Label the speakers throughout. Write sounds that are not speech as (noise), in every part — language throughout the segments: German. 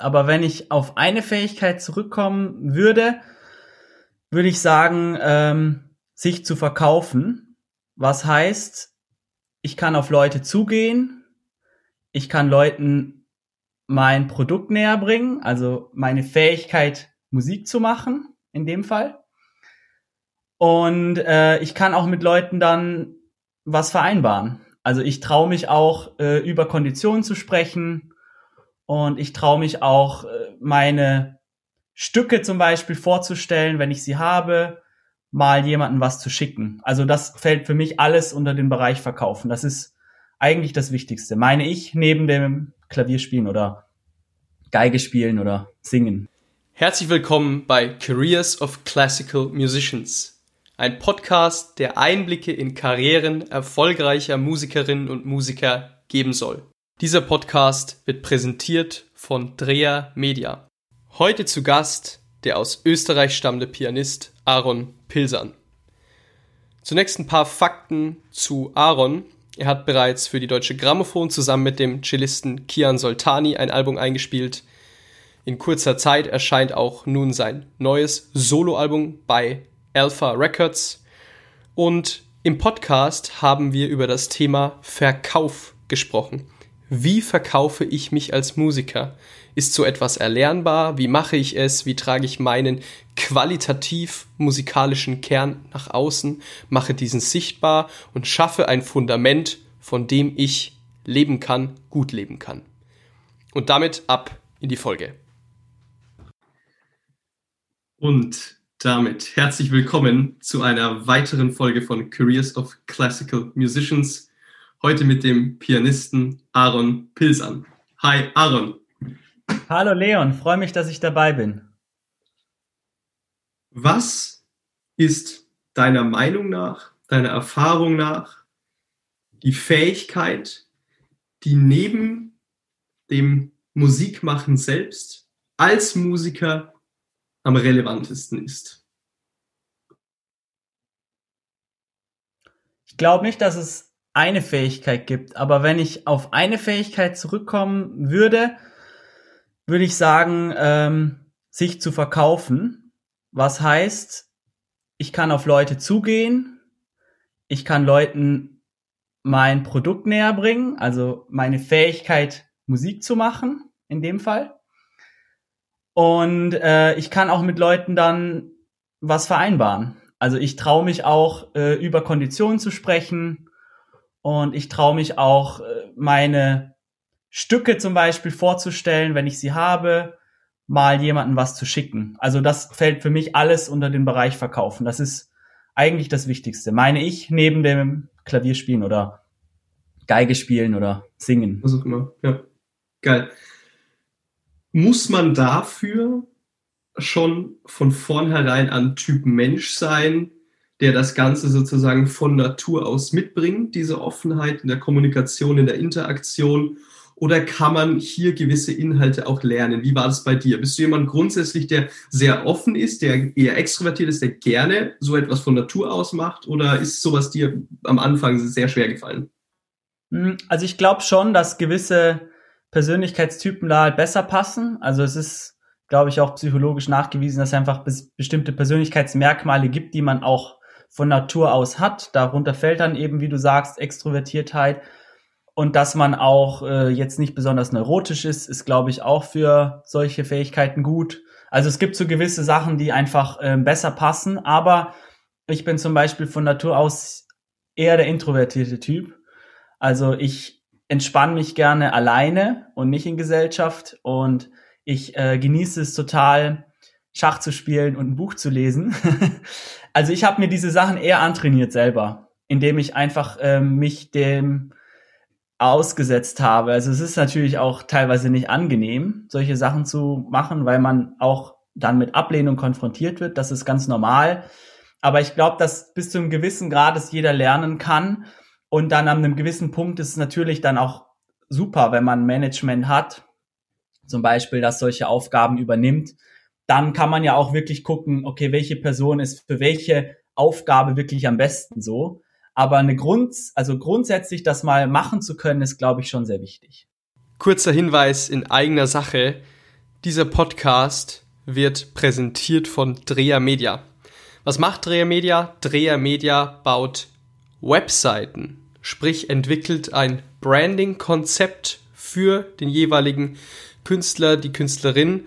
Speaker 1: aber wenn ich auf eine Fähigkeit zurückkommen würde, würde ich sagen, ähm, sich zu verkaufen. Was heißt, ich kann auf Leute zugehen, ich kann Leuten mein Produkt näher bringen, also meine Fähigkeit, Musik zu machen, in dem Fall. Und äh, ich kann auch mit Leuten dann was vereinbaren. Also ich traue mich auch äh, über Konditionen zu sprechen und ich traue mich auch äh, meine Stücke zum Beispiel vorzustellen, wenn ich sie habe, mal jemanden was zu schicken. Also das fällt für mich alles unter den Bereich Verkaufen. Das ist eigentlich das Wichtigste, meine ich, neben dem Klavierspielen oder Geige spielen oder singen.
Speaker 2: Herzlich willkommen bei Careers of Classical Musicians ein Podcast, der Einblicke in Karrieren erfolgreicher Musikerinnen und Musiker geben soll. Dieser Podcast wird präsentiert von Dreher Media. Heute zu Gast der aus Österreich stammende Pianist Aaron Pilsan. Zunächst ein paar Fakten zu Aaron. Er hat bereits für die Deutsche Grammophon zusammen mit dem Cellisten Kian Soltani ein Album eingespielt. In kurzer Zeit erscheint auch nun sein neues Soloalbum bei Alpha Records. Und im Podcast haben wir über das Thema Verkauf gesprochen. Wie verkaufe ich mich als Musiker? Ist so etwas erlernbar? Wie mache ich es? Wie trage ich meinen qualitativ musikalischen Kern nach außen? Mache diesen sichtbar und schaffe ein Fundament, von dem ich leben kann, gut leben kann. Und damit ab in die Folge. Und damit herzlich willkommen zu einer weiteren Folge von Careers of Classical Musicians. Heute mit dem Pianisten Aaron Pilsan. Hi Aaron.
Speaker 1: Hallo Leon, freue mich, dass ich dabei bin.
Speaker 2: Was ist deiner Meinung nach, deiner Erfahrung nach die Fähigkeit, die neben dem Musikmachen selbst als Musiker am relevantesten ist?
Speaker 1: Ich glaube nicht, dass es eine Fähigkeit gibt, aber wenn ich auf eine Fähigkeit zurückkommen würde, würde ich sagen, ähm, sich zu verkaufen. Was heißt, ich kann auf Leute zugehen, ich kann Leuten mein Produkt näher bringen, also meine Fähigkeit, Musik zu machen, in dem Fall. Und äh, ich kann auch mit Leuten dann was vereinbaren. Also ich traue mich auch äh, über Konditionen zu sprechen und ich traue mich auch äh, meine Stücke zum Beispiel vorzustellen, wenn ich sie habe, mal jemanden was zu schicken. Also das fällt für mich alles unter den Bereich Verkaufen. Das ist eigentlich das Wichtigste, meine ich, neben dem Klavierspielen oder Geige spielen oder singen.
Speaker 2: Was auch immer, ja. Geil muss man dafür schon von vornherein ein Typ Mensch sein, der das Ganze sozusagen von Natur aus mitbringt, diese Offenheit in der Kommunikation, in der Interaktion? Oder kann man hier gewisse Inhalte auch lernen? Wie war das bei dir? Bist du jemand grundsätzlich, der sehr offen ist, der eher extrovertiert ist, der gerne so etwas von Natur aus macht? Oder ist sowas dir am Anfang sehr schwer gefallen?
Speaker 1: Hm, also ich glaube schon, dass gewisse Persönlichkeitstypen da halt besser passen. Also es ist, glaube ich, auch psychologisch nachgewiesen, dass es einfach bestimmte Persönlichkeitsmerkmale gibt, die man auch von Natur aus hat. Darunter fällt dann eben, wie du sagst, Extrovertiertheit. Und dass man auch äh, jetzt nicht besonders neurotisch ist, ist, glaube ich, auch für solche Fähigkeiten gut. Also es gibt so gewisse Sachen, die einfach äh, besser passen. Aber ich bin zum Beispiel von Natur aus eher der introvertierte Typ. Also ich entspanne mich gerne alleine und nicht in Gesellschaft und ich äh, genieße es total, Schach zu spielen und ein Buch zu lesen. (laughs) also ich habe mir diese Sachen eher antrainiert selber, indem ich einfach ähm, mich dem ausgesetzt habe. Also es ist natürlich auch teilweise nicht angenehm, solche Sachen zu machen, weil man auch dann mit Ablehnung konfrontiert wird. Das ist ganz normal. Aber ich glaube, dass bis zu einem gewissen Grad es jeder lernen kann und dann an einem gewissen Punkt ist es natürlich dann auch super, wenn man Management hat, zum Beispiel, das solche Aufgaben übernimmt. Dann kann man ja auch wirklich gucken, okay, welche Person ist für welche Aufgabe wirklich am besten so. Aber eine Grund, also grundsätzlich das mal machen zu können, ist, glaube ich, schon sehr wichtig.
Speaker 2: Kurzer Hinweis in eigener Sache.
Speaker 3: Dieser Podcast wird präsentiert von Dreher Media. Was macht Dreher Media? Dreher Media baut Webseiten, sprich entwickelt ein Branding-Konzept für den jeweiligen Künstler, die Künstlerin,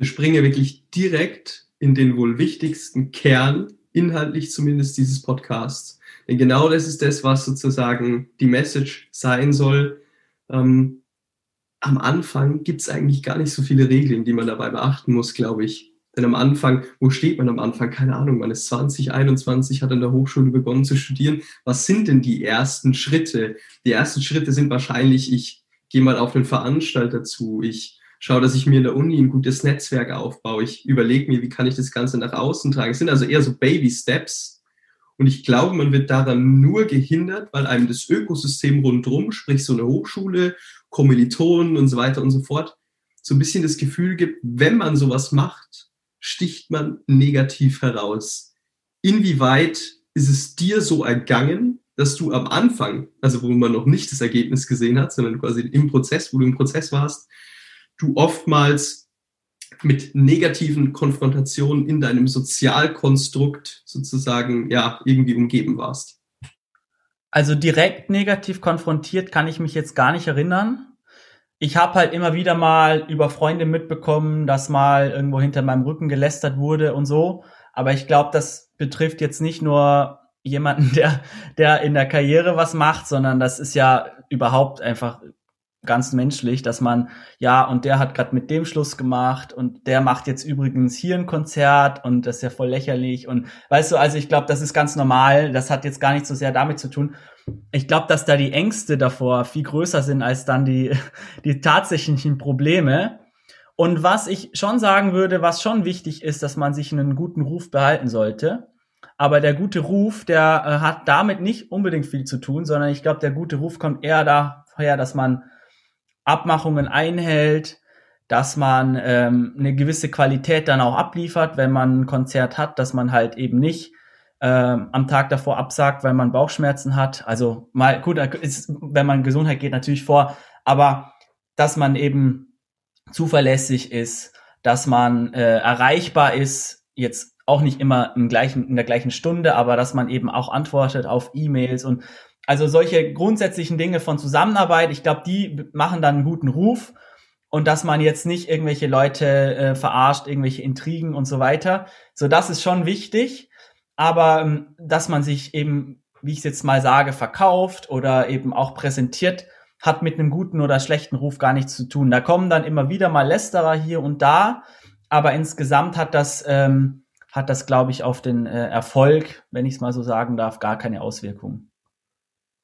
Speaker 2: Wir springen wirklich direkt in den wohl wichtigsten Kern, inhaltlich zumindest dieses Podcasts. Denn genau das ist das, was sozusagen die Message sein soll. Ähm, am Anfang gibt es eigentlich gar nicht so viele Regeln, die man dabei beachten muss, glaube ich. Denn am Anfang, wo steht man am Anfang? Keine Ahnung, man ist 20, 21, hat an der Hochschule begonnen zu studieren. Was sind denn die ersten Schritte? Die ersten Schritte sind wahrscheinlich, ich gehe mal auf einen Veranstalter zu, ich schaue, dass ich mir in der Uni ein gutes Netzwerk aufbaue, ich überlege mir, wie kann ich das Ganze nach außen tragen. Es sind also eher so Baby Steps. Und ich glaube, man wird daran nur gehindert, weil einem das Ökosystem rundherum, sprich so eine Hochschule Kommilitonen und so weiter und so fort, so ein bisschen das Gefühl gibt, wenn man sowas macht, sticht man negativ heraus. Inwieweit ist es dir so ergangen, dass du am Anfang, also wo man noch nicht das Ergebnis gesehen hat, sondern quasi im Prozess, wo du im Prozess warst, du oftmals mit negativen Konfrontationen in deinem Sozialkonstrukt sozusagen ja irgendwie umgeben warst?
Speaker 1: Also direkt negativ konfrontiert kann ich mich jetzt gar nicht erinnern. Ich habe halt immer wieder mal über Freunde mitbekommen, dass mal irgendwo hinter meinem Rücken gelästert wurde und so. Aber ich glaube, das betrifft jetzt nicht nur jemanden, (laughs) der, der in der Karriere was macht, sondern das ist ja überhaupt einfach ganz menschlich, dass man, ja, und der hat gerade mit dem Schluss gemacht und der macht jetzt übrigens hier ein Konzert und das ist ja voll lächerlich und weißt du, also ich glaube, das ist ganz normal, das hat jetzt gar nicht so sehr damit zu tun. Ich glaube, dass da die Ängste davor viel größer sind als dann die, (laughs) die tatsächlichen Probleme. Und was ich schon sagen würde, was schon wichtig ist, dass man sich einen guten Ruf behalten sollte. Aber der gute Ruf, der äh, hat damit nicht unbedingt viel zu tun, sondern ich glaube, der gute Ruf kommt eher daher, dass man Abmachungen einhält, dass man ähm, eine gewisse Qualität dann auch abliefert, wenn man ein Konzert hat, dass man halt eben nicht ähm, am Tag davor absagt, weil man Bauchschmerzen hat. Also mal gut, ist, wenn man Gesundheit geht natürlich vor, aber dass man eben zuverlässig ist, dass man äh, erreichbar ist, jetzt auch nicht immer im gleichen, in der gleichen Stunde, aber dass man eben auch antwortet auf E-Mails und also solche grundsätzlichen Dinge von Zusammenarbeit, ich glaube, die machen dann einen guten Ruf und dass man jetzt nicht irgendwelche Leute äh, verarscht, irgendwelche Intrigen und so weiter. So, das ist schon wichtig, aber ähm, dass man sich eben, wie ich es jetzt mal sage, verkauft oder eben auch präsentiert, hat mit einem guten oder schlechten Ruf gar nichts zu tun. Da kommen dann immer wieder mal Lästerer hier und da, aber insgesamt hat das ähm, hat das, glaube ich, auf den äh, Erfolg, wenn ich es mal so sagen darf, gar keine Auswirkungen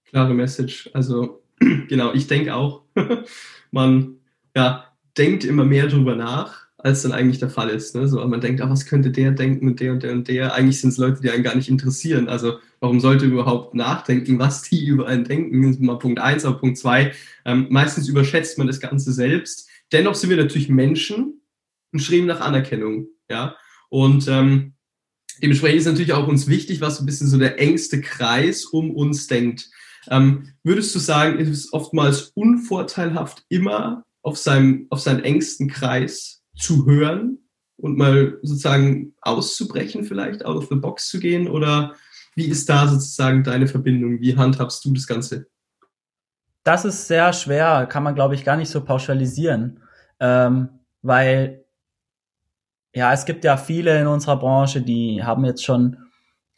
Speaker 2: klare Message. Also (clears throat) genau, ich denke auch, (laughs) man ja, denkt immer mehr drüber nach, als dann eigentlich der Fall ist. Ne? So, man denkt, ah, was könnte der denken und der und der und der. Eigentlich sind es Leute, die einen gar nicht interessieren. Also warum sollte überhaupt nachdenken, (laughs) was die über einen denken? Das ist mal Punkt eins, aber Punkt zwei, ähm, meistens überschätzt man das Ganze selbst. Dennoch sind wir natürlich Menschen und streben nach Anerkennung. Ja, und ähm, dementsprechend ist natürlich auch uns wichtig, was ein bisschen so der engste Kreis um uns denkt. Ähm, würdest du sagen, ist es oftmals unvorteilhaft, immer auf seinem, auf seinen engsten Kreis zu hören und mal sozusagen auszubrechen, vielleicht out of the box zu gehen? Oder wie ist da sozusagen deine Verbindung? Wie handhabst du das Ganze?
Speaker 1: Das ist sehr schwer, kann man, glaube ich, gar nicht so pauschalisieren, ähm, weil ja, es gibt ja viele in unserer Branche, die haben jetzt schon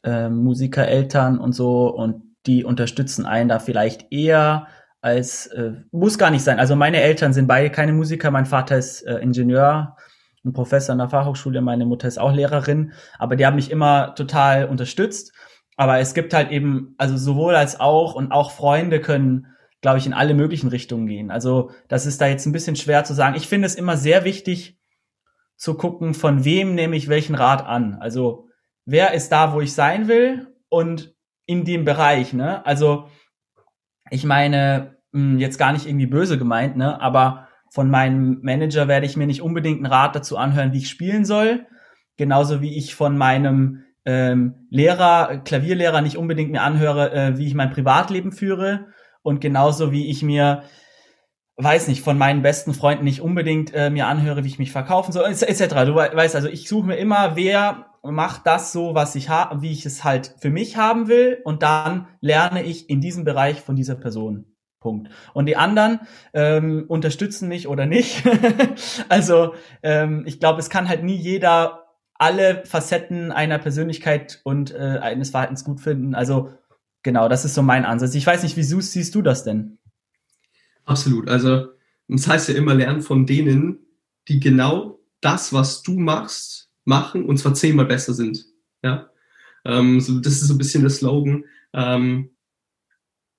Speaker 1: äh, Musikereltern und so und die unterstützen einen da vielleicht eher als, äh, muss gar nicht sein. Also meine Eltern sind beide keine Musiker. Mein Vater ist äh, Ingenieur, ein Professor an der Fachhochschule, meine Mutter ist auch Lehrerin, aber die haben mich immer total unterstützt. Aber es gibt halt eben, also sowohl als auch und auch Freunde können, glaube ich, in alle möglichen Richtungen gehen. Also das ist da jetzt ein bisschen schwer zu sagen. Ich finde es immer sehr wichtig, zu gucken, von wem nehme ich welchen Rat an. Also wer ist da, wo ich sein will und in dem Bereich, ne? Also ich meine, hm, jetzt gar nicht irgendwie böse gemeint, ne? Aber von meinem Manager werde ich mir nicht unbedingt einen Rat dazu anhören, wie ich spielen soll. Genauso wie ich von meinem ähm, Lehrer, Klavierlehrer nicht unbedingt mir anhöre, äh, wie ich mein Privatleben führe. Und genauso wie ich mir, weiß nicht, von meinen besten Freunden nicht unbedingt äh, mir anhöre, wie ich mich verkaufen soll, etc. Du weißt, also ich suche mir immer, wer macht das so, was ich habe, wie ich es halt für mich haben will. Und dann lerne ich in diesem Bereich von dieser Person. Punkt. Und die anderen ähm, unterstützen mich oder nicht. (laughs) also ähm, ich glaube, es kann halt nie jeder alle Facetten einer Persönlichkeit und äh, eines Verhaltens gut finden. Also genau, das ist so mein Ansatz. Ich weiß nicht, wie siehst du das denn?
Speaker 2: Absolut. Also das heißt ja immer lernen von denen, die genau das, was du machst, machen und zwar zehnmal besser sind. Ja, ähm, so, das ist so ein bisschen der Slogan. Ähm,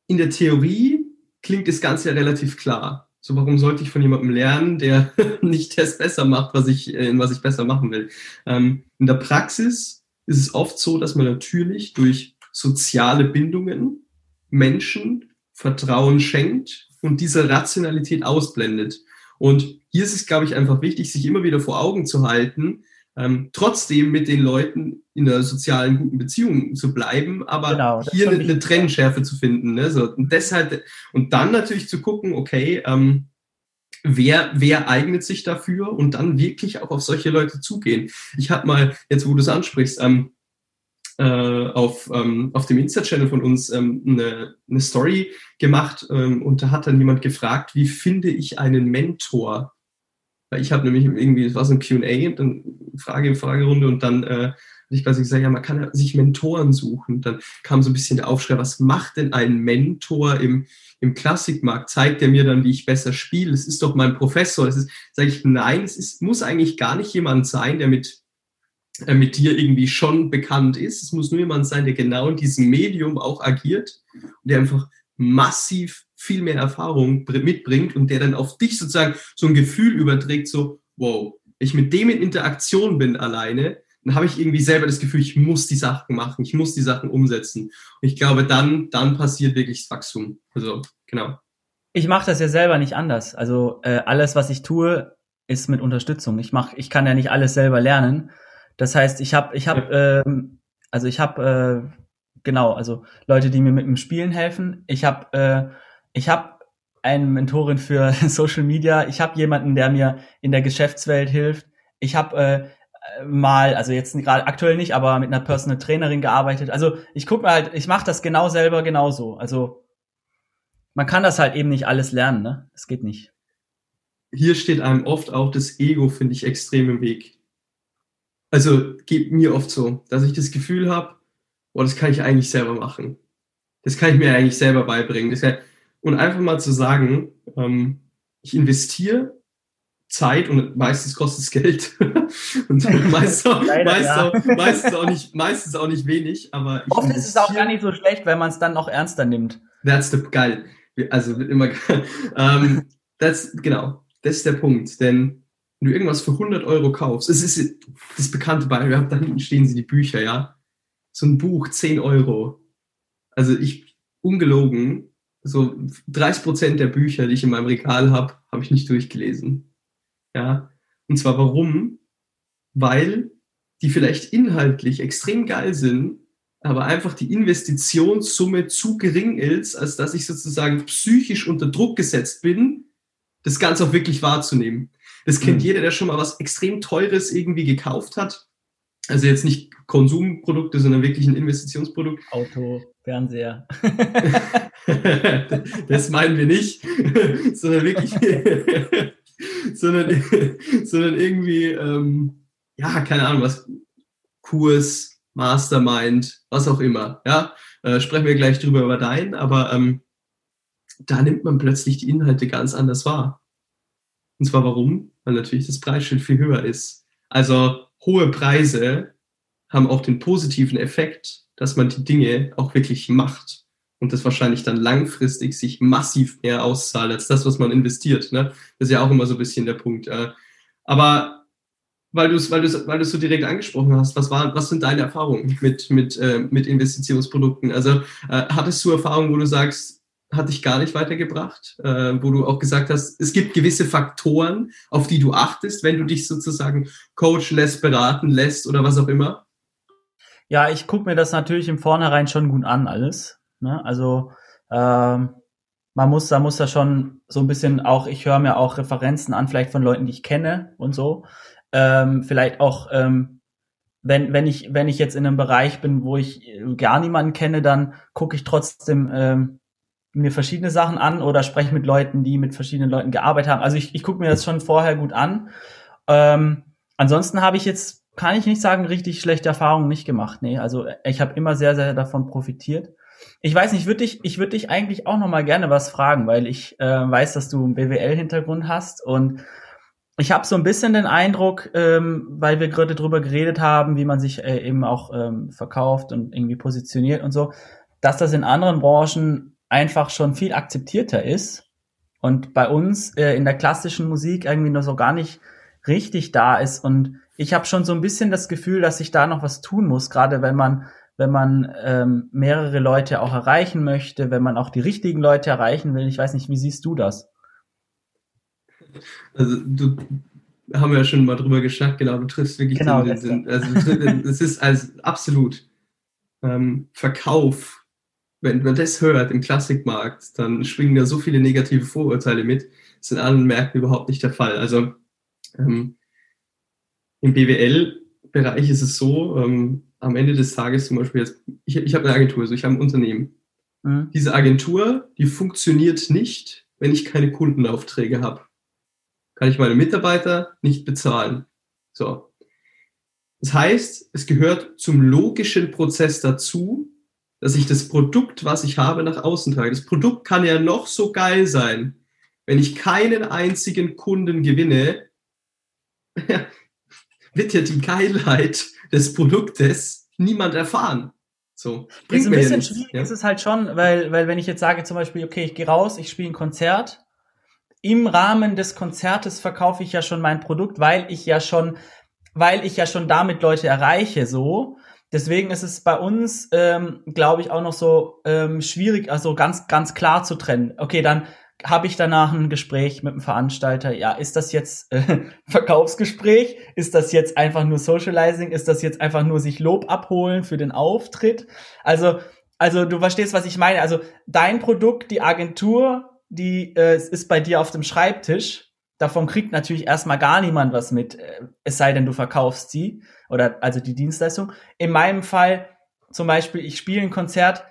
Speaker 2: in der Theorie klingt das Ganze ja relativ klar. So, warum sollte ich von jemandem lernen, der (laughs) nicht das besser macht, was ich, äh, in was ich besser machen will? Ähm, in der Praxis ist es oft so, dass man natürlich durch soziale Bindungen Menschen Vertrauen schenkt und diese Rationalität ausblendet. Und hier ist es, glaube ich, einfach wichtig, sich immer wieder vor Augen zu halten, ähm, trotzdem mit den Leuten in einer sozialen guten Beziehung zu bleiben, aber genau, hier eine, eine Trennschärfe zu finden. Ne? So, und deshalb, und dann natürlich zu gucken, okay, ähm, wer, wer eignet sich dafür und dann wirklich auch auf solche Leute zugehen. Ich habe mal, jetzt wo du es ansprichst, ähm, äh, auf, ähm, auf dem Insta-Channel von uns ähm, eine, eine Story gemacht ähm, und da hat dann jemand gefragt, wie finde ich einen Mentor? Ich habe nämlich irgendwie, es war so ein QA, dann Frage, Fragerunde und dann äh, ich quasi gesagt, ja, man kann sich Mentoren suchen. Dann kam so ein bisschen der Aufschrei, was macht denn ein Mentor im, im Klassikmarkt? Zeigt er mir dann, wie ich besser spiele? Es ist doch mein Professor. Das ist, sage ich, nein, es ist, muss eigentlich gar nicht jemand sein, der mit, äh, mit dir irgendwie schon bekannt ist. Es muss nur jemand sein, der genau in diesem Medium auch agiert und der einfach massiv viel mehr Erfahrung mitbringt und der dann auf dich sozusagen so ein Gefühl überträgt, so, wow, ich mit dem in Interaktion bin alleine, dann habe ich irgendwie selber das Gefühl, ich muss die Sachen machen, ich muss die Sachen umsetzen. Und ich glaube, dann, dann passiert wirklich das Wachstum. Also, genau.
Speaker 1: Ich mache das ja selber nicht anders. Also äh, alles, was ich tue, ist mit Unterstützung. Ich mach, ich kann ja nicht alles selber lernen. Das heißt, ich habe, ich habe, ja. ähm, also ich habe, äh, genau, also Leute, die mir mit dem Spielen helfen. Ich habe äh, ich habe eine Mentorin für (laughs) Social Media, ich habe jemanden, der mir in der Geschäftswelt hilft. Ich habe äh, mal, also jetzt gerade aktuell nicht, aber mit einer Personal Trainerin gearbeitet. Also ich gucke mir halt, ich mache das genau selber genauso. Also man kann das halt eben nicht alles lernen, ne? Das geht nicht.
Speaker 2: Hier steht einem oft auch das Ego, finde ich, extrem im Weg. Also geht mir oft so, dass ich das Gefühl habe, boah, das kann ich eigentlich selber machen. Das kann ich mir eigentlich selber beibringen. Das kann, und einfach mal zu sagen, ähm, ich investiere Zeit und meistens kostet es Geld (laughs) und (laughs) meistens auch, Leider, meistens, ja. auch, meistens, auch nicht, meistens auch nicht wenig, aber
Speaker 1: oft ist es auch gar nicht so schlecht, wenn man es dann noch ernster nimmt.
Speaker 2: That's the geil. Also wird immer geil. (laughs) ähm, das genau, das ist der Punkt, denn wenn du irgendwas für 100 Euro kaufst, es ist das bekannte Beispiel, da hinten stehen sie die Bücher, ja, so ein Buch 10 Euro. Also ich ungelogen so 30 Prozent der Bücher, die ich in meinem Regal habe, habe ich nicht durchgelesen. Ja, und zwar warum? Weil die vielleicht inhaltlich extrem geil sind, aber einfach die Investitionssumme zu gering ist, als dass ich sozusagen psychisch unter Druck gesetzt bin, das Ganze auch wirklich wahrzunehmen. Das kennt mhm. jeder, der schon mal was extrem Teures irgendwie gekauft hat. Also jetzt nicht Konsumprodukte, sondern wirklich ein Investitionsprodukt.
Speaker 1: Auto, Fernseher. (laughs)
Speaker 2: das meinen wir nicht, (laughs) sondern wirklich, (laughs) sondern, sondern irgendwie, ähm, ja, keine Ahnung, was, Kurs, Mastermind, was auch immer, ja, äh, sprechen wir gleich drüber über deinen, aber ähm, da nimmt man plötzlich die Inhalte ganz anders wahr. Und zwar warum? Weil natürlich das Preisschild viel höher ist. Also hohe Preise haben auch den positiven Effekt, dass man die Dinge auch wirklich macht und das wahrscheinlich dann langfristig sich massiv mehr auszahlt als das, was man investiert. Ne? Das ist ja auch immer so ein bisschen der Punkt. Äh. Aber weil du es weil du's, weil du's so direkt angesprochen hast, was, war, was sind deine Erfahrungen mit, mit, äh, mit Investitionsprodukten? Also äh, hattest du Erfahrungen, wo du sagst, hat dich gar nicht weitergebracht, äh, wo du auch gesagt hast, es gibt gewisse Faktoren, auf die du achtest, wenn du dich sozusagen coachen lässt, beraten lässt oder was auch immer?
Speaker 1: Ja, ich gucke mir das natürlich im Vornherein schon gut an, alles. Ne? Also ähm, man muss, da muss da schon so ein bisschen auch, ich höre mir auch Referenzen an, vielleicht von Leuten, die ich kenne und so. Ähm, vielleicht auch, ähm, wenn, wenn ich, wenn ich jetzt in einem Bereich bin, wo ich gar niemanden kenne, dann gucke ich trotzdem ähm, mir verschiedene Sachen an oder spreche mit Leuten, die mit verschiedenen Leuten gearbeitet haben. Also ich, ich gucke mir das schon vorher gut an. Ähm, ansonsten habe ich jetzt, kann ich nicht sagen, richtig schlechte Erfahrungen nicht gemacht. Nee, also ich habe immer sehr, sehr davon profitiert. Ich weiß nicht, würde dich, ich würde dich eigentlich auch noch mal gerne was fragen, weil ich äh, weiß, dass du einen BWL-Hintergrund hast und ich habe so ein bisschen den Eindruck, ähm, weil wir gerade drüber geredet haben, wie man sich äh, eben auch ähm, verkauft und irgendwie positioniert und so, dass das in anderen Branchen einfach schon viel akzeptierter ist und bei uns äh, in der klassischen Musik irgendwie noch so gar nicht richtig da ist und ich habe schon so ein bisschen das Gefühl, dass ich da noch was tun muss, gerade wenn man wenn man ähm, mehrere Leute auch erreichen möchte, wenn man auch die richtigen Leute erreichen will. Ich weiß nicht, wie siehst du das?
Speaker 2: Also du haben wir ja schon mal drüber geschnackt, genau, du triffst wirklich
Speaker 1: genau,
Speaker 2: den, den, den, also (laughs) es ist als absolut ähm, Verkauf, wenn man das hört im Klassikmarkt, dann schwingen da so viele negative Vorurteile mit. Das ist in anderen Märkten überhaupt nicht der Fall. Also ähm, im BWL-Bereich ist es so, ähm, am Ende des Tages zum Beispiel jetzt, ich, ich habe eine Agentur, also ich habe ein Unternehmen. Mhm. Diese Agentur, die funktioniert nicht, wenn ich keine Kundenaufträge habe. Kann ich meine Mitarbeiter nicht bezahlen. So. Das heißt, es gehört zum logischen Prozess dazu, dass ich das Produkt, was ich habe, nach außen trage. Das Produkt kann ja noch so geil sein. Wenn ich keinen einzigen Kunden gewinne, (laughs) wird ja die Geilheit des Produktes niemand erfahren. So,
Speaker 1: bringt ist ein bisschen schwierig, ja? ist es halt schon, weil, weil wenn ich jetzt sage zum Beispiel, okay, ich gehe raus, ich spiele ein Konzert, im Rahmen des Konzertes verkaufe ich ja schon mein Produkt, weil ich ja schon, weil ich ja schon damit Leute erreiche, so. Deswegen ist es bei uns, ähm, glaube ich, auch noch so ähm, schwierig, also ganz, ganz klar zu trennen. Okay, dann habe ich danach ein Gespräch mit dem Veranstalter. Ja, ist das jetzt äh, (laughs) Verkaufsgespräch? Ist das jetzt einfach nur Socializing? Ist das jetzt einfach nur sich Lob abholen für den Auftritt? Also, also du verstehst, was ich meine. Also dein Produkt, die Agentur, die äh, ist bei dir auf dem Schreibtisch. Davon kriegt natürlich erstmal gar niemand was mit, äh, es sei denn, du verkaufst sie oder also die Dienstleistung. In meinem Fall zum Beispiel, ich spiele ein Konzert.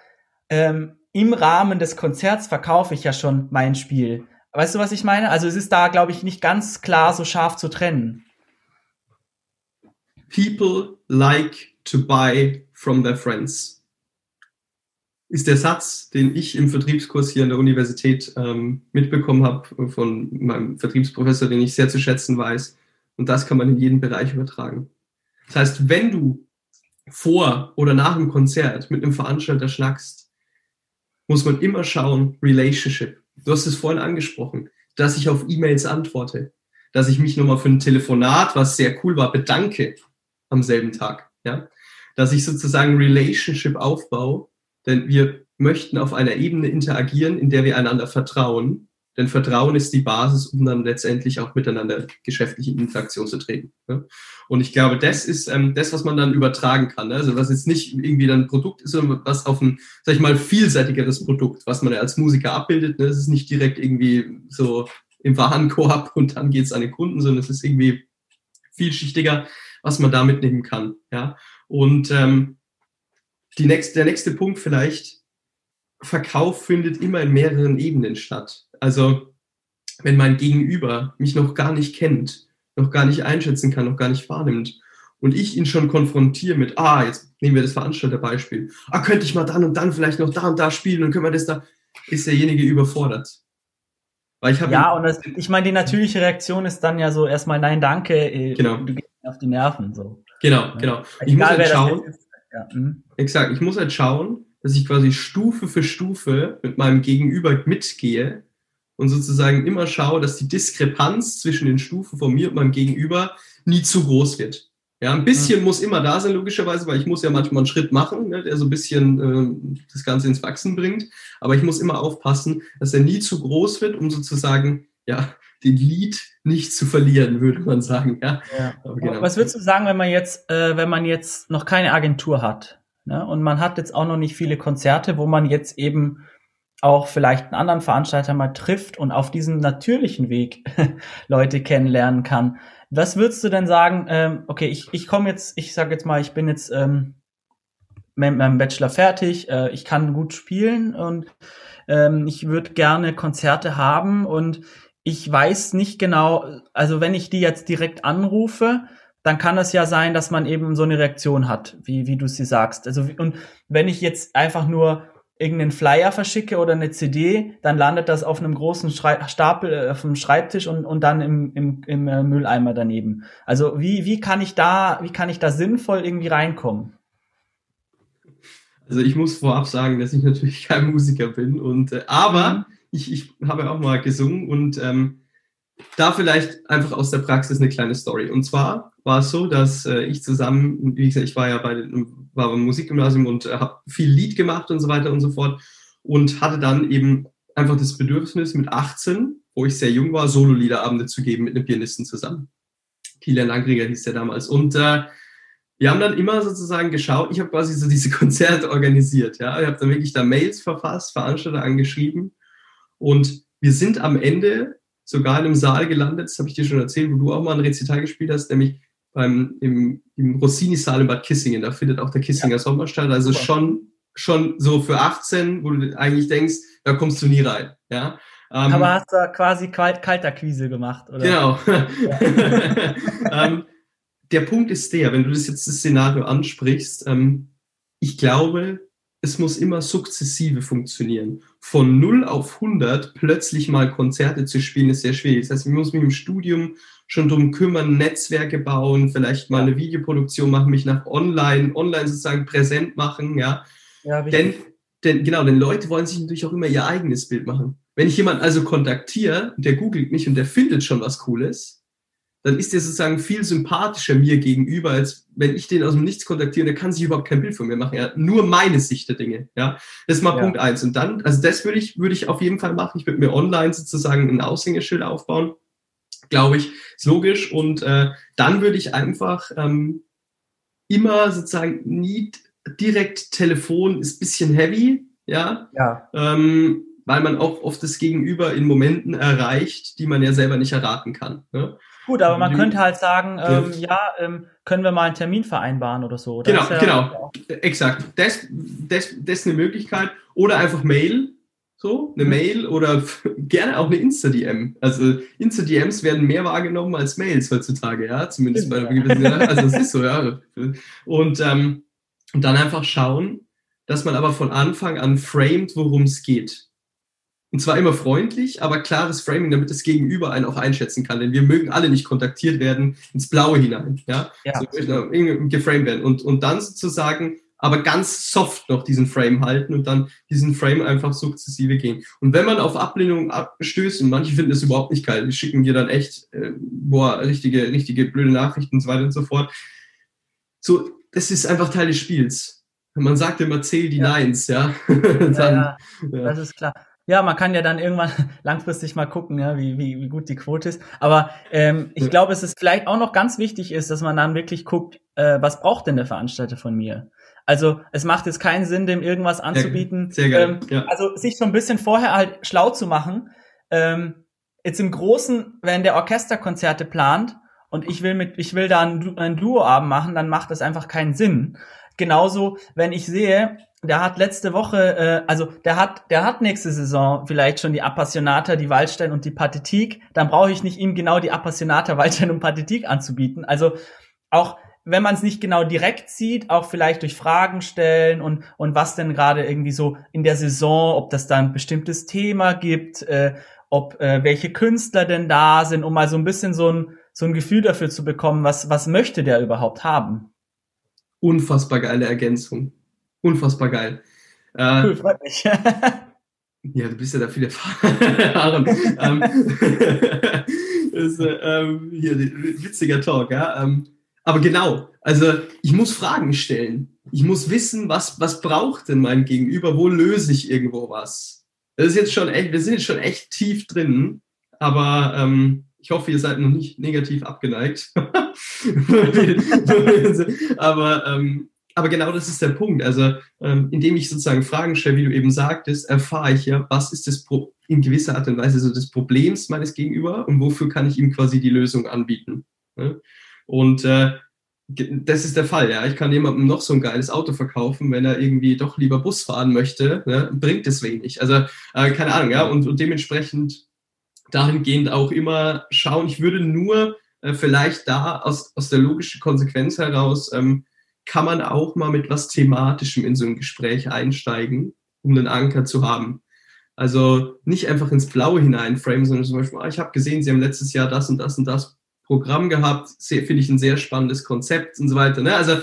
Speaker 1: Ähm, im Rahmen des Konzerts verkaufe ich ja schon mein Spiel. Weißt du, was ich meine? Also es ist da, glaube ich, nicht ganz klar so scharf zu trennen.
Speaker 2: People like to buy from their friends. Ist der Satz, den ich im Vertriebskurs hier an der Universität ähm, mitbekommen habe von meinem Vertriebsprofessor, den ich sehr zu schätzen weiß. Und das kann man in jeden Bereich übertragen. Das heißt, wenn du vor oder nach dem Konzert mit einem Veranstalter schnackst, muss man immer schauen, Relationship. Du hast es vorhin angesprochen, dass ich auf E-Mails antworte, dass ich mich nochmal für ein Telefonat, was sehr cool war, bedanke am selben Tag. Ja? Dass ich sozusagen Relationship aufbaue, denn wir möchten auf einer Ebene interagieren, in der wir einander vertrauen denn Vertrauen ist die Basis, um dann letztendlich auch miteinander geschäftliche Interaktion zu treten. Ne? Und ich glaube, das ist ähm, das, was man dann übertragen kann. Ne? Also was jetzt nicht irgendwie dann ein Produkt ist, sondern was auf ein, sag ich mal, vielseitigeres Produkt, was man ja als Musiker abbildet. Ne? Das ist nicht direkt irgendwie so im Warenkorb (laughs) und dann geht es an den Kunden, sondern es ist irgendwie vielschichtiger, was man da mitnehmen kann. Ja? Und ähm, die nächste, der nächste Punkt vielleicht, Verkauf findet immer in mehreren Ebenen statt. Also wenn mein Gegenüber mich noch gar nicht kennt, noch gar nicht einschätzen kann, noch gar nicht wahrnimmt und ich ihn schon konfrontiere mit, ah, jetzt nehmen wir das Veranstalterbeispiel, ah, könnte ich mal dann und dann vielleicht noch da und da spielen und können wir das da, ist derjenige überfordert.
Speaker 1: Weil ich ja, und das, ich meine, die natürliche Reaktion ist dann ja so erstmal, nein, danke,
Speaker 2: äh, genau.
Speaker 1: du gehst mir auf die Nerven. So.
Speaker 2: Genau, genau. Ich Egal, muss halt schauen, ja. hm. exakt, ich muss halt schauen, dass ich quasi Stufe für Stufe mit meinem Gegenüber mitgehe und sozusagen immer schaue, dass die Diskrepanz zwischen den Stufen von mir und meinem Gegenüber nie zu groß wird. Ja, ein bisschen mhm. muss immer da sein, logischerweise, weil ich muss ja manchmal einen Schritt machen, ne, der so ein bisschen äh, das Ganze ins Wachsen bringt. Aber ich muss immer aufpassen, dass er nie zu groß wird, um sozusagen, ja, den Lied nicht zu verlieren, würde man sagen. Ja.
Speaker 1: ja. Genau. Was würdest du sagen, wenn man jetzt, äh, wenn man jetzt noch keine Agentur hat ne, und man hat jetzt auch noch nicht viele Konzerte, wo man jetzt eben auch vielleicht einen anderen Veranstalter mal trifft und auf diesem natürlichen Weg (laughs) Leute kennenlernen kann. Was würdest du denn sagen? Ähm, okay, ich, ich komme jetzt, ich sage jetzt mal, ich bin jetzt ähm, mit meinem Bachelor fertig, äh, ich kann gut spielen und ähm, ich würde gerne Konzerte haben und ich weiß nicht genau, also wenn ich die jetzt direkt anrufe, dann kann es ja sein, dass man eben so eine Reaktion hat, wie, wie du sie sagst. Also, und wenn ich jetzt einfach nur irgendeinen Flyer verschicke oder eine CD, dann landet das auf einem großen Schrei Stapel äh, auf dem Schreibtisch und, und dann im, im, im äh, Mülleimer daneben. Also wie, wie kann ich da, wie kann ich da sinnvoll irgendwie reinkommen?
Speaker 2: Also ich muss vorab sagen, dass ich natürlich (laughs) kein Musiker bin und äh, aber mhm. ich, ich habe auch mal gesungen und ähm, da vielleicht einfach aus der Praxis eine kleine Story. Und zwar war es so, dass äh, ich zusammen, wie gesagt, ich war ja bei den, war beim Musikgymnasium und äh, habe viel Lied gemacht und so weiter und so fort und hatte dann eben einfach das Bedürfnis mit 18, wo ich sehr jung war, Solo-Liederabende zu geben mit einem Pianisten zusammen. Kilian Langriger hieß der damals. Und äh, wir haben dann immer sozusagen geschaut, ich habe quasi so diese (laughs) Konzerte organisiert. Ja? Ich habe dann wirklich da Mails verfasst, Veranstalter angeschrieben und wir sind am Ende sogar in einem Saal gelandet, das habe ich dir schon erzählt, wo du auch mal ein Rezital gespielt hast, nämlich beim, im, im Rossini-Saal in Bad Kissingen. Da findet auch der Kissinger ja. Sommer statt. Also Super. schon, schon so für 18, wo du eigentlich denkst, da kommst du nie rein. Ja.
Speaker 1: Ähm, Aber hast du quasi kalt, kalter Quise gemacht, oder?
Speaker 2: Genau. (laughs) ähm, der Punkt ist der, wenn du das jetzt das Szenario ansprichst, ähm, ich glaube, es muss immer sukzessive funktionieren. Von 0 auf 100 plötzlich mal Konzerte zu spielen, ist sehr schwierig. Das heißt, ich muss mich im Studium schon drum kümmern, Netzwerke bauen, vielleicht mal eine Videoproduktion machen, mich nach online, online sozusagen präsent machen, ja. ja denn, denn, genau, denn Leute wollen sich natürlich auch immer ihr eigenes Bild machen. Wenn ich jemanden also kontaktiere, der googelt mich und der findet schon was Cooles, dann ist der sozusagen viel sympathischer mir gegenüber, als wenn ich den aus dem Nichts kontaktiere und der kann sich überhaupt kein Bild von mir machen. Er hat nur meine Sicht der Dinge. Ja, das ist mal ja. Punkt eins. Und dann, also das würde ich, würde ich auf jeden Fall machen. Ich würde mir online sozusagen ein Aushängeschild aufbauen. Glaube ich, ist logisch. Und äh, dann würde ich einfach ähm, immer sozusagen nie direkt Telefon ist bisschen heavy, ja. ja. Ähm, weil man auch oft das Gegenüber in Momenten erreicht, die man ja selber nicht erraten kann. Ne?
Speaker 1: Gut, aber man könnte halt sagen, ähm, ja, ähm, können wir mal einen Termin vereinbaren oder so.
Speaker 2: Oder genau, ja genau, exakt. Das, das, das ist eine Möglichkeit. Oder einfach Mail, so, eine mhm. Mail oder (laughs) gerne auch eine Insta-DM. Also Insta-DMs werden mehr wahrgenommen als Mails heutzutage, ja, zumindest bei gewissen, ja. also es ist so, ja. Und, ähm, dann einfach schauen, dass man aber von Anfang an framed, worum es geht. Und zwar immer freundlich, aber klares Framing, damit das Gegenüber einen auch einschätzen kann. Denn wir mögen alle nicht kontaktiert werden ins Blaue hinein. Ja, ja. So, geframed werden. Und, und dann sozusagen aber ganz soft noch diesen Frame halten und dann diesen Frame einfach sukzessive gehen. Und wenn man auf Ablehnung stößt, und manche finden das überhaupt nicht geil, die schicken dir dann echt, äh, boah, richtige, richtige blöde Nachrichten und so weiter und so fort. So, das ist einfach Teil des Spiels. Man sagt immer, zähl die ja. Nines, ja. (laughs)
Speaker 1: dann, ja, ja, das ist klar. Ja, man kann ja dann irgendwann (laughs) langfristig mal gucken, ja, wie, wie, wie gut die Quote ist. Aber ähm, ich glaube, es ist vielleicht auch noch ganz wichtig ist, dass man dann wirklich guckt, äh, was braucht denn der Veranstalter von mir? Also es macht jetzt keinen Sinn, dem irgendwas anzubieten. Sehr, sehr geil. Ähm, ja. Also sich so ein bisschen vorher halt schlau zu machen. Ähm, jetzt im Großen, wenn der Orchesterkonzerte plant und ich will mit, ich will da ein, ein Duo-Abend machen, dann macht das einfach keinen Sinn. Genauso, wenn ich sehe, der hat letzte Woche, äh, also der hat, der hat nächste Saison vielleicht schon die Appassionata, die Waldstein und die Pathetik. Dann brauche ich nicht ihm genau die Appassionata, Waldstein und Pathetik anzubieten. Also auch wenn man es nicht genau direkt sieht, auch vielleicht durch Fragen stellen und und was denn gerade irgendwie so in der Saison, ob das da ein bestimmtes Thema gibt, äh, ob äh, welche Künstler denn da sind, um mal so ein bisschen so ein so ein Gefühl dafür zu bekommen, was was möchte der überhaupt haben.
Speaker 2: Unfassbar geile Ergänzung unfassbar geil. Äh, cool, freut mich. (laughs) Ja, du bist ja da viel erfahren. (laughs) ähm, (laughs) ist, äh, ähm, hier, witziger Talk, ja. Ähm, aber genau, also ich muss Fragen stellen. Ich muss wissen, was, was braucht denn mein Gegenüber? Wo löse ich irgendwo was? Das ist jetzt schon echt, wir sind jetzt schon echt tief drin, aber ähm, ich hoffe, ihr seid noch nicht negativ abgeneigt. aber, ähm, aber genau das ist der Punkt. Also, ähm, indem ich sozusagen Fragen stelle, wie du eben sagtest, erfahre ich ja, was ist das Pro in gewisser Art und Weise so des Problems meines Gegenüber und wofür kann ich ihm quasi die Lösung anbieten. Ne? Und äh, das ist der Fall, ja. Ich kann jemandem noch so ein geiles Auto verkaufen, wenn er irgendwie doch lieber Bus fahren möchte, ne? bringt es wenig. Also, äh, keine Ahnung, ja. Und, und dementsprechend dahingehend auch immer schauen. Ich würde nur äh, vielleicht da aus, aus der logischen Konsequenz heraus, ähm, kann man auch mal mit was Thematischem in so ein Gespräch einsteigen, um einen Anker zu haben. Also nicht einfach ins Blaue hineinframen, sondern zum Beispiel, ah, ich habe gesehen, Sie haben letztes Jahr das und das und das Programm gehabt, finde ich ein sehr spannendes Konzept und so weiter. Ne? Also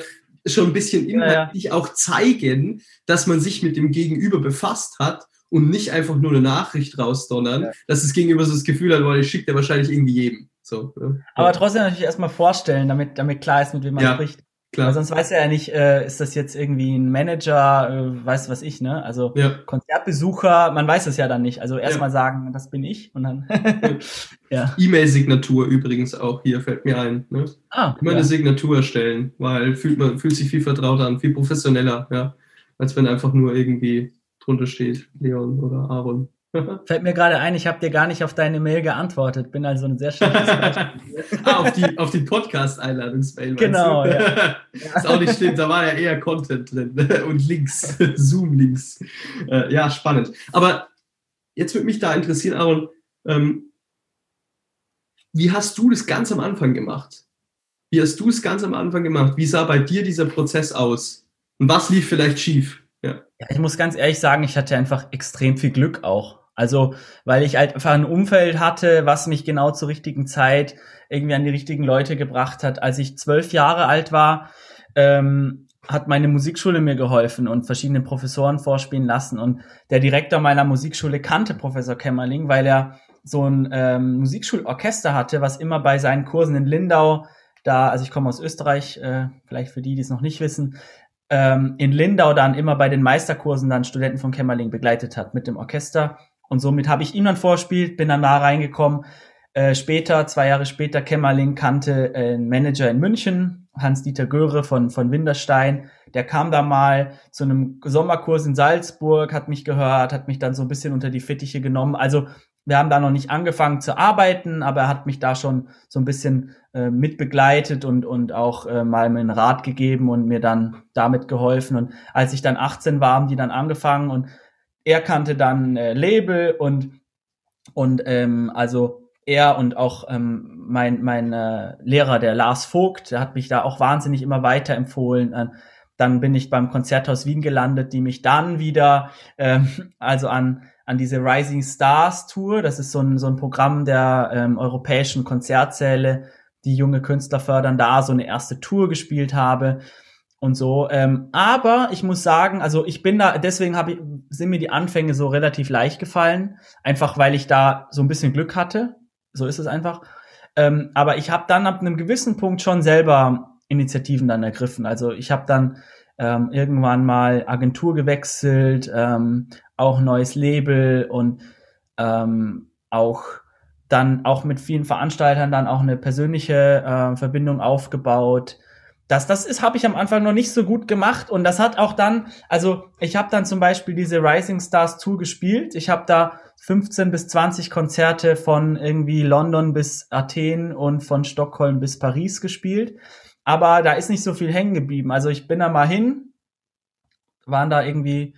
Speaker 2: schon ein bisschen inhaltlich ja, ja. auch zeigen, dass man sich mit dem Gegenüber befasst hat und nicht einfach nur eine Nachricht rausdonnern, ja. dass das Gegenüber so das Gefühl hat, weil ich schickt er wahrscheinlich irgendwie jedem. So,
Speaker 1: ne? Aber trotzdem natürlich erstmal vorstellen, damit, damit klar ist, mit wem man spricht. Klar. Weil sonst weiß er ja nicht, äh, ist das jetzt irgendwie ein Manager, äh, weiß was ich, ne? Also ja. Konzertbesucher, man weiß es ja dann nicht. Also erstmal ja. sagen, das bin ich und dann. (laughs)
Speaker 2: ja. E-Mail-Signatur übrigens auch hier fällt mir ein. Ne? Ah, Immer ja. eine Signatur erstellen, weil fühlt man fühlt sich viel vertrauter an, viel professioneller, ja, als wenn einfach nur irgendwie drunter steht Leon oder Aaron. (laughs)
Speaker 1: Fällt mir gerade ein, ich habe dir gar nicht auf deine Mail geantwortet. Bin also ein sehr schlechtes
Speaker 2: Beispiel. (laughs) ah, auf die, auf die Podcast-Einladungsmail.
Speaker 1: Genau.
Speaker 2: Ja. (laughs) ist auch nicht schlimm, da war ja eher Content drin und Links, Zoom-Links. Äh, ja, spannend. Aber jetzt würde mich da interessieren, Aaron, ähm, wie hast du das ganz am Anfang gemacht? Wie hast du es ganz am Anfang gemacht? Wie sah bei dir dieser Prozess aus? Und was lief vielleicht schief?
Speaker 1: Ja. ja, ich muss ganz ehrlich sagen, ich hatte einfach extrem viel Glück auch. Also, weil ich halt einfach ein Umfeld hatte, was mich genau zur richtigen Zeit irgendwie an die richtigen Leute gebracht hat. Als ich zwölf Jahre alt war, ähm, hat meine Musikschule mir geholfen und verschiedene Professoren vorspielen lassen. Und der Direktor meiner Musikschule kannte Professor Kämmerling, weil er so ein ähm, Musikschulorchester hatte, was immer bei seinen Kursen in Lindau, da, also ich komme aus Österreich, äh, vielleicht für die, die es noch nicht wissen, ähm, in Lindau dann immer bei den Meisterkursen dann Studenten von Kämmerling begleitet hat mit dem Orchester. Und somit habe ich ihm dann vorspielt, bin dann da reingekommen. Äh, später, zwei Jahre später, Kämmerling kannte äh, einen Manager in München, Hans-Dieter Göre von, von Winterstein. Der kam da mal zu einem Sommerkurs in Salzburg, hat mich gehört, hat mich dann so ein bisschen unter die Fittiche genommen. Also wir haben da noch nicht angefangen zu arbeiten, aber er hat mich da schon so ein bisschen äh, mitbegleitet und, und auch äh, mal einen Rat gegeben und mir dann damit geholfen. Und als ich dann 18 war, haben die dann angefangen und er kannte dann äh, Label und, und ähm, also er und auch ähm, mein, mein äh, Lehrer, der Lars Vogt, der hat mich da auch wahnsinnig immer weiterempfohlen. Äh, dann bin ich beim Konzerthaus Wien gelandet, die mich dann wieder ähm, also an an diese Rising Stars Tour. Das ist so ein, so ein Programm der ähm, europäischen Konzertsäle, die junge Künstler fördern, da so eine erste Tour gespielt habe und so. Ähm, aber ich muss sagen, also ich bin da, deswegen habe ich, sind mir die Anfänge so relativ leicht gefallen, einfach weil ich da so ein bisschen Glück hatte. So ist es einfach. Ähm, aber ich habe dann ab einem gewissen Punkt schon selber Initiativen dann ergriffen. Also ich habe dann ähm, irgendwann mal Agentur gewechselt, ähm, auch neues Label und ähm, auch dann auch mit vielen Veranstaltern dann auch eine persönliche äh, Verbindung aufgebaut. Das, das ist, habe ich am Anfang noch nicht so gut gemacht und das hat auch dann, also ich habe dann zum Beispiel diese Rising Stars Tour gespielt. Ich habe da 15 bis 20 Konzerte von irgendwie London bis Athen und von Stockholm bis Paris gespielt. Aber da ist nicht so viel hängen geblieben. Also ich bin da mal hin, waren da irgendwie,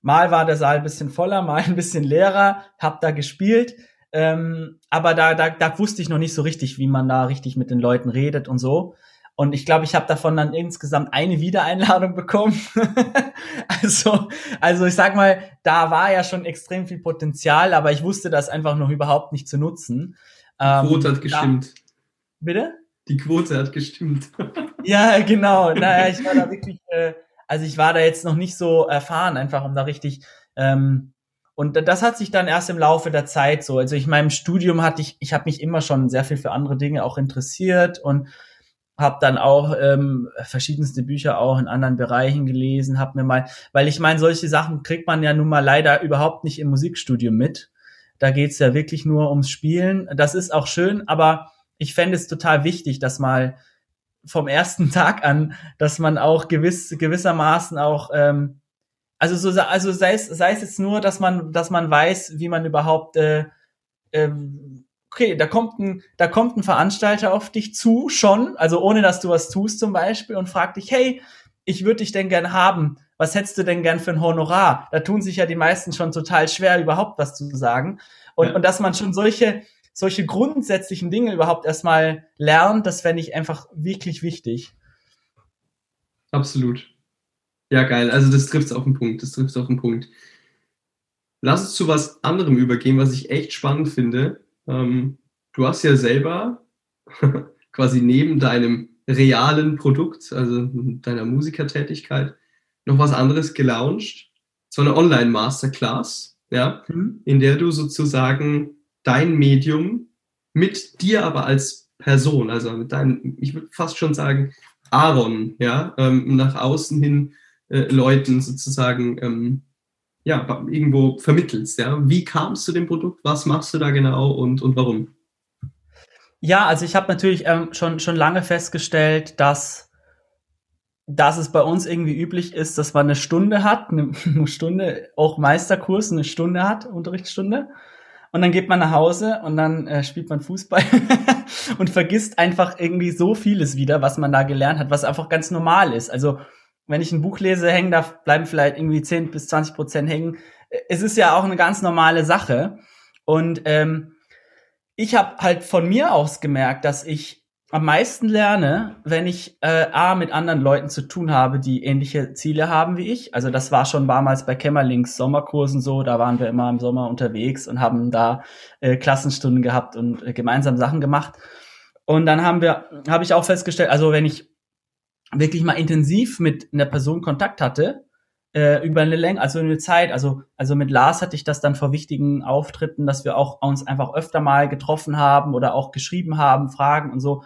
Speaker 1: mal war der Saal ein bisschen voller, (laughs) mal ein bisschen leerer, hab da gespielt. Ähm, aber da, da, da wusste ich noch nicht so richtig, wie man da richtig mit den Leuten redet und so. Und ich glaube, ich habe davon dann insgesamt eine Wiedereinladung bekommen. (laughs) also, also ich sag mal, da war ja schon extrem viel Potenzial, aber ich wusste das einfach noch überhaupt nicht zu nutzen.
Speaker 2: Ähm, Quote hat gestimmt. Da,
Speaker 1: bitte?
Speaker 2: Die Quote hat gestimmt. (laughs)
Speaker 1: ja, genau. Naja, ich war da wirklich, äh, also ich war da jetzt noch nicht so erfahren, einfach um da richtig ähm, Und das hat sich dann erst im Laufe der Zeit so. Also ich meinem Studium hatte ich, ich habe mich immer schon sehr viel für andere Dinge auch interessiert und habe dann auch ähm, verschiedenste Bücher auch in anderen Bereichen gelesen, habe mir mal, weil ich meine, solche Sachen kriegt man ja nun mal leider überhaupt nicht im Musikstudium mit. Da geht's ja wirklich nur ums Spielen. Das ist auch schön, aber ich fände es total wichtig, dass mal vom ersten (laughs) Tag an, dass man auch gewiss, gewissermaßen auch ähm, also so, also sei es, sei es jetzt nur, dass man, dass man weiß, wie man überhaupt, äh, äh, okay, da kommt ein, da kommt ein Veranstalter auf dich zu, schon, also ohne dass du was tust zum Beispiel und fragt dich, hey, ich würde dich denn gern haben. Was hättest du denn gern für ein Honorar? Da tun sich ja die meisten schon total schwer, überhaupt was zu sagen. Und, ja. und dass man schon solche, solche grundsätzlichen Dinge überhaupt erstmal lernt, das fände ich einfach wirklich wichtig.
Speaker 2: Absolut. Ja, geil. Also das trifft es auf den Punkt. Das trifft auf den Punkt. Lass uns zu was anderem übergehen, was ich echt spannend finde. Ähm, du hast ja selber (laughs) quasi neben deinem realen Produkt, also deiner Musikertätigkeit, noch was anderes gelauncht. So eine Online-Masterclass, ja, mhm. in der du sozusagen dein Medium mit dir aber als Person, also mit deinem, ich würde fast schon sagen, Aaron, ja, ähm, nach außen hin äh, Leuten sozusagen ähm, ja, irgendwo vermittelst. Ja? Wie kamst du dem Produkt? Was machst du da genau und, und warum?
Speaker 1: Ja, also ich habe natürlich ähm, schon, schon lange festgestellt, dass, dass es bei uns irgendwie üblich ist, dass man eine Stunde hat, eine, (laughs) eine Stunde, auch Meisterkurs, eine Stunde hat, Unterrichtsstunde. Und dann geht man nach Hause und dann äh, spielt man Fußball (laughs) und vergisst einfach irgendwie so vieles wieder, was man da gelernt hat, was einfach ganz normal ist. Also wenn ich ein Buch lese, hängen da bleiben vielleicht irgendwie 10 bis 20 Prozent hängen. Es ist ja auch eine ganz normale Sache. Und ähm, ich habe halt von mir aus gemerkt, dass ich am meisten lerne, wenn ich äh, A mit anderen Leuten zu tun habe, die ähnliche Ziele haben wie ich. Also das war schon damals bei Kämmerlings Sommerkursen so, da waren wir immer im Sommer unterwegs und haben da äh, Klassenstunden gehabt und äh, gemeinsam Sachen gemacht. Und dann haben wir, habe ich auch festgestellt, also wenn ich wirklich mal intensiv mit einer Person Kontakt hatte, äh, über eine Länge, also eine Zeit, also, also mit Lars hatte ich das dann vor wichtigen Auftritten, dass wir auch uns einfach öfter mal getroffen haben oder auch geschrieben haben, Fragen und so,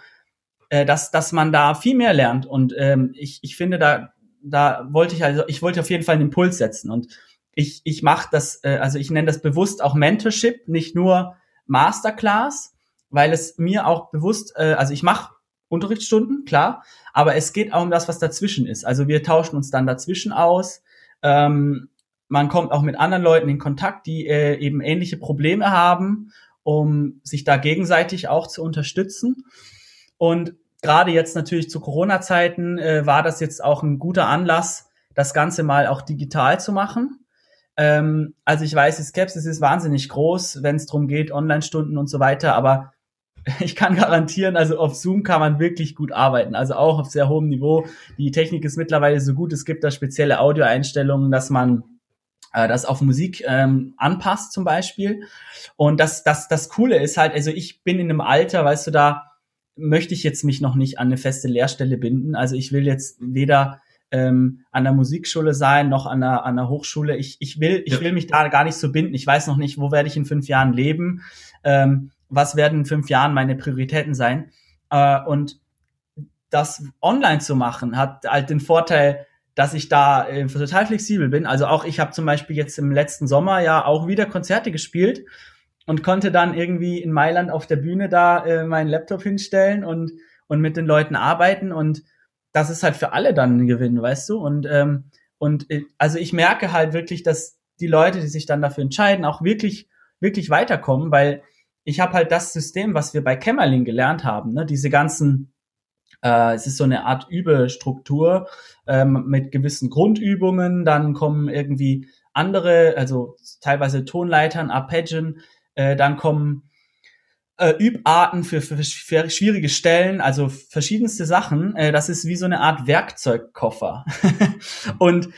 Speaker 1: äh, dass, dass man da viel mehr lernt. Und ähm, ich, ich finde, da, da wollte ich also, ich wollte auf jeden Fall einen Impuls setzen. Und ich, ich mache das, äh, also ich nenne das bewusst auch Mentorship, nicht nur Masterclass, weil es mir auch bewusst, äh, also ich mache Unterrichtsstunden, klar, aber es geht auch um das, was dazwischen ist. Also wir tauschen uns dann dazwischen aus. Ähm, man kommt auch mit anderen Leuten in Kontakt, die äh, eben ähnliche Probleme haben, um sich da gegenseitig auch zu unterstützen. Und gerade jetzt natürlich zu Corona-Zeiten äh, war das jetzt auch ein guter Anlass, das Ganze mal auch digital zu machen. Ähm, also ich weiß, die Skepsis ist wahnsinnig groß, wenn es darum geht, Online-Stunden und so weiter, aber (laughs) ich kann garantieren, also auf Zoom kann man wirklich gut arbeiten, also auch auf sehr hohem Niveau. Die Technik ist mittlerweile so gut, es gibt da spezielle Audioeinstellungen, dass man äh, das auf Musik ähm, anpasst zum Beispiel. Und das, das, das Coole ist halt, also ich bin in einem Alter, weißt du, da möchte ich jetzt mich noch nicht an eine feste Lehrstelle binden. Also ich will jetzt weder ähm, an der Musikschule sein, noch an der, an der Hochschule. Ich, ich, will, ich will mich da gar nicht so binden. Ich weiß noch nicht, wo werde ich in fünf Jahren leben. Ähm, was werden in fünf Jahren meine Prioritäten sein. Äh, und das online zu machen, hat halt den Vorteil, dass ich da äh, total flexibel bin. Also auch ich habe zum Beispiel jetzt im letzten Sommer ja auch wieder Konzerte gespielt und konnte dann irgendwie in Mailand auf der Bühne da äh, meinen Laptop hinstellen und, und mit den Leuten arbeiten. Und das ist halt für alle dann ein Gewinn, weißt du? Und, ähm, und äh, also ich merke halt wirklich, dass die Leute, die sich dann dafür entscheiden, auch wirklich, wirklich weiterkommen, weil ich habe halt das System, was wir bei Kämmerling gelernt haben, ne? diese ganzen, äh, es ist so eine Art Übestruktur ähm, mit gewissen Grundübungen, dann kommen irgendwie andere, also teilweise Tonleitern, Arpeggien, äh, dann kommen äh, Übarten für, für, für schwierige Stellen, also verschiedenste Sachen. Äh, das ist wie so eine Art Werkzeugkoffer. (laughs) und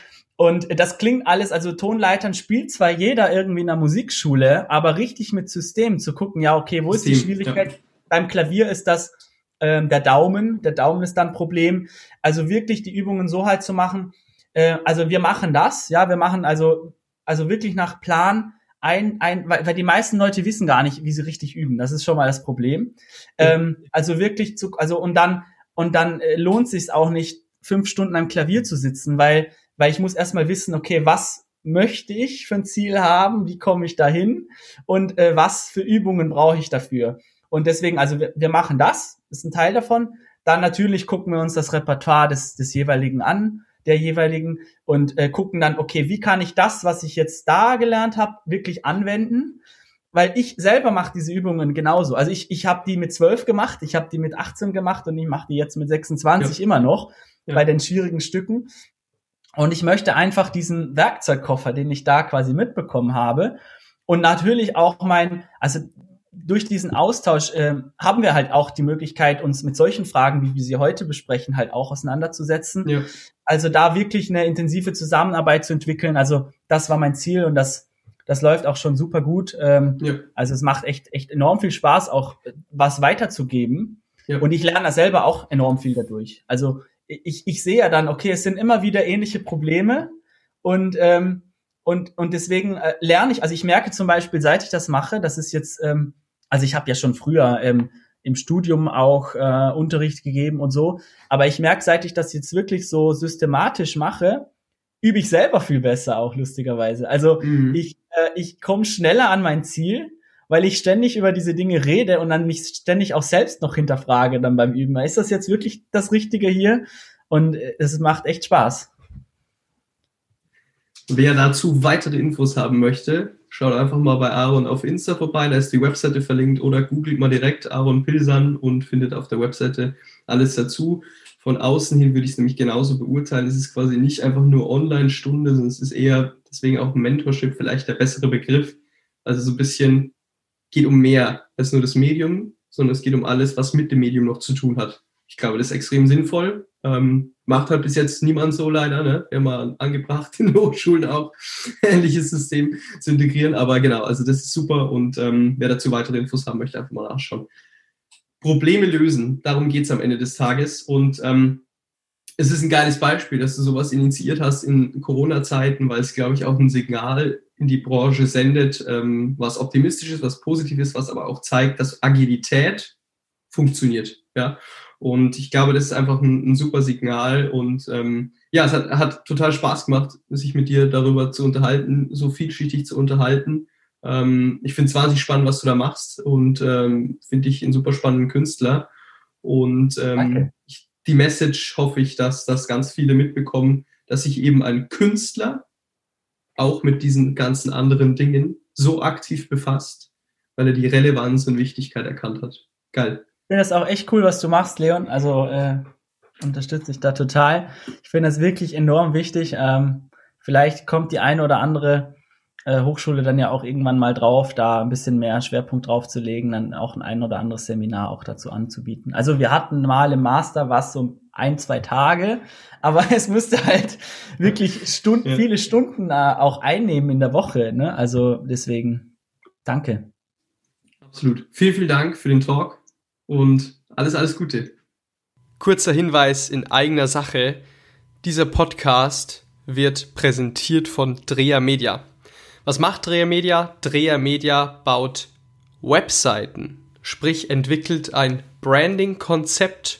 Speaker 1: und das klingt alles, also Tonleitern spielt zwar jeder irgendwie in der Musikschule, aber richtig mit System zu gucken, ja, okay, wo ist die Schwierigkeit? Ja. Beim Klavier ist das ähm, der Daumen, der Daumen ist dann ein Problem. Also wirklich die Übungen so halt zu machen. Äh, also wir machen das, ja, wir machen also, also wirklich nach Plan, ein, ein, weil, weil die meisten Leute wissen gar nicht, wie sie richtig üben. Das ist schon mal das Problem. Ähm, also wirklich zu, also und dann und dann äh, lohnt sich auch nicht, fünf Stunden am Klavier zu sitzen, weil weil ich muss erstmal wissen, okay, was möchte ich für ein Ziel haben, wie komme ich dahin und äh, was für Übungen brauche ich dafür. Und deswegen, also wir, wir machen das, ist ein Teil davon. Dann natürlich gucken wir uns das Repertoire des, des jeweiligen an, der jeweiligen und äh, gucken dann, okay, wie kann ich das, was ich jetzt da gelernt habe, wirklich anwenden? Weil ich selber mache diese Übungen genauso. Also ich, ich habe die mit zwölf gemacht, ich habe die mit 18 gemacht und ich mache die jetzt mit 26 ja. immer noch ja. bei den schwierigen Stücken. Und ich möchte einfach diesen Werkzeugkoffer, den ich da quasi mitbekommen habe, und natürlich auch mein, also durch diesen Austausch äh, haben wir halt auch die Möglichkeit, uns mit solchen Fragen, wie wir sie heute besprechen, halt auch auseinanderzusetzen. Ja. Also da wirklich eine intensive Zusammenarbeit zu entwickeln. Also das war mein Ziel und das, das läuft auch schon super gut. Ähm, ja. Also es macht echt, echt enorm viel Spaß, auch was weiterzugeben. Ja. Und ich lerne da selber auch enorm viel dadurch. Also ich, ich sehe ja dann, okay, es sind immer wieder ähnliche Probleme und ähm, und und deswegen äh, lerne ich. Also ich merke zum Beispiel, seit ich das mache, das ist jetzt, ähm, also ich habe ja schon früher ähm, im Studium auch äh, Unterricht gegeben und so, aber ich merke, seit ich das jetzt wirklich so systematisch mache, übe ich selber viel besser auch lustigerweise. Also mhm. ich äh, ich komme schneller an mein Ziel weil ich ständig über diese Dinge rede und dann mich ständig auch selbst noch hinterfrage dann beim Üben. Ist das jetzt wirklich das Richtige hier? Und äh, es macht echt Spaß.
Speaker 2: Wer dazu weitere Infos haben möchte, schaut einfach mal bei Aaron auf Insta vorbei, da ist die Webseite verlinkt oder googelt mal direkt Aaron Pilsan und findet auf der Webseite alles dazu. Von außen hin würde ich es nämlich genauso beurteilen. Es ist quasi nicht einfach nur Online-Stunde, sondern es ist eher deswegen auch Mentorship vielleicht der bessere Begriff. Also so ein bisschen geht um mehr als nur das Medium, sondern es geht um alles, was mit dem Medium noch zu tun hat. Ich glaube, das ist extrem sinnvoll. Ähm, macht halt bis jetzt niemand so leider. Ne? Wir haben mal angebracht, (laughs) in Hochschulen auch (laughs) ähnliches System zu integrieren. Aber genau, also das ist super und ähm, wer dazu weitere Infos haben möchte, einfach mal nachschauen. Probleme lösen, darum geht es am Ende des Tages. Und ähm, es ist ein geiles Beispiel, dass du sowas initiiert hast in Corona-Zeiten, weil es, glaube ich, auch ein Signal in die Branche sendet, ähm, was optimistisch ist, was positiv ist, was aber auch zeigt, dass Agilität funktioniert. Ja. Und ich glaube, das ist einfach ein, ein super Signal. Und ähm, ja, es hat, hat total Spaß gemacht, sich mit dir darüber zu unterhalten, so vielschichtig zu unterhalten. Ähm, ich finde es wahnsinnig spannend, was du da machst und ähm, finde ich einen super spannenden Künstler. Und ähm, ich, die Message hoffe ich, dass das ganz viele mitbekommen, dass sich eben ein Künstler auch mit diesen ganzen anderen Dingen so aktiv befasst, weil er die Relevanz und Wichtigkeit erkannt hat. Geil.
Speaker 1: Ich finde das auch echt cool, was du machst, Leon. Also äh, unterstütze ich da total. Ich finde das wirklich enorm wichtig. Ähm, vielleicht kommt die eine oder andere äh, Hochschule dann ja auch irgendwann mal drauf, da ein bisschen mehr Schwerpunkt drauf zu legen, dann auch ein ein oder anderes Seminar auch dazu anzubieten. Also wir hatten mal im Master was so ein, zwei Tage, aber (laughs) es müsste halt wirklich Stunden, ja. viele Stunden äh, auch einnehmen in der Woche. Ne? Also deswegen, danke.
Speaker 2: Absolut. Vielen, vielen Dank für den Talk und alles, alles Gute.
Speaker 3: Kurzer Hinweis in eigener Sache. Dieser Podcast wird präsentiert von Dreher Media. Was macht Dreher Media? Dreher Media baut Webseiten, sprich entwickelt ein Branding-Konzept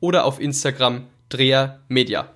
Speaker 3: oder auf Instagram Dreher Media.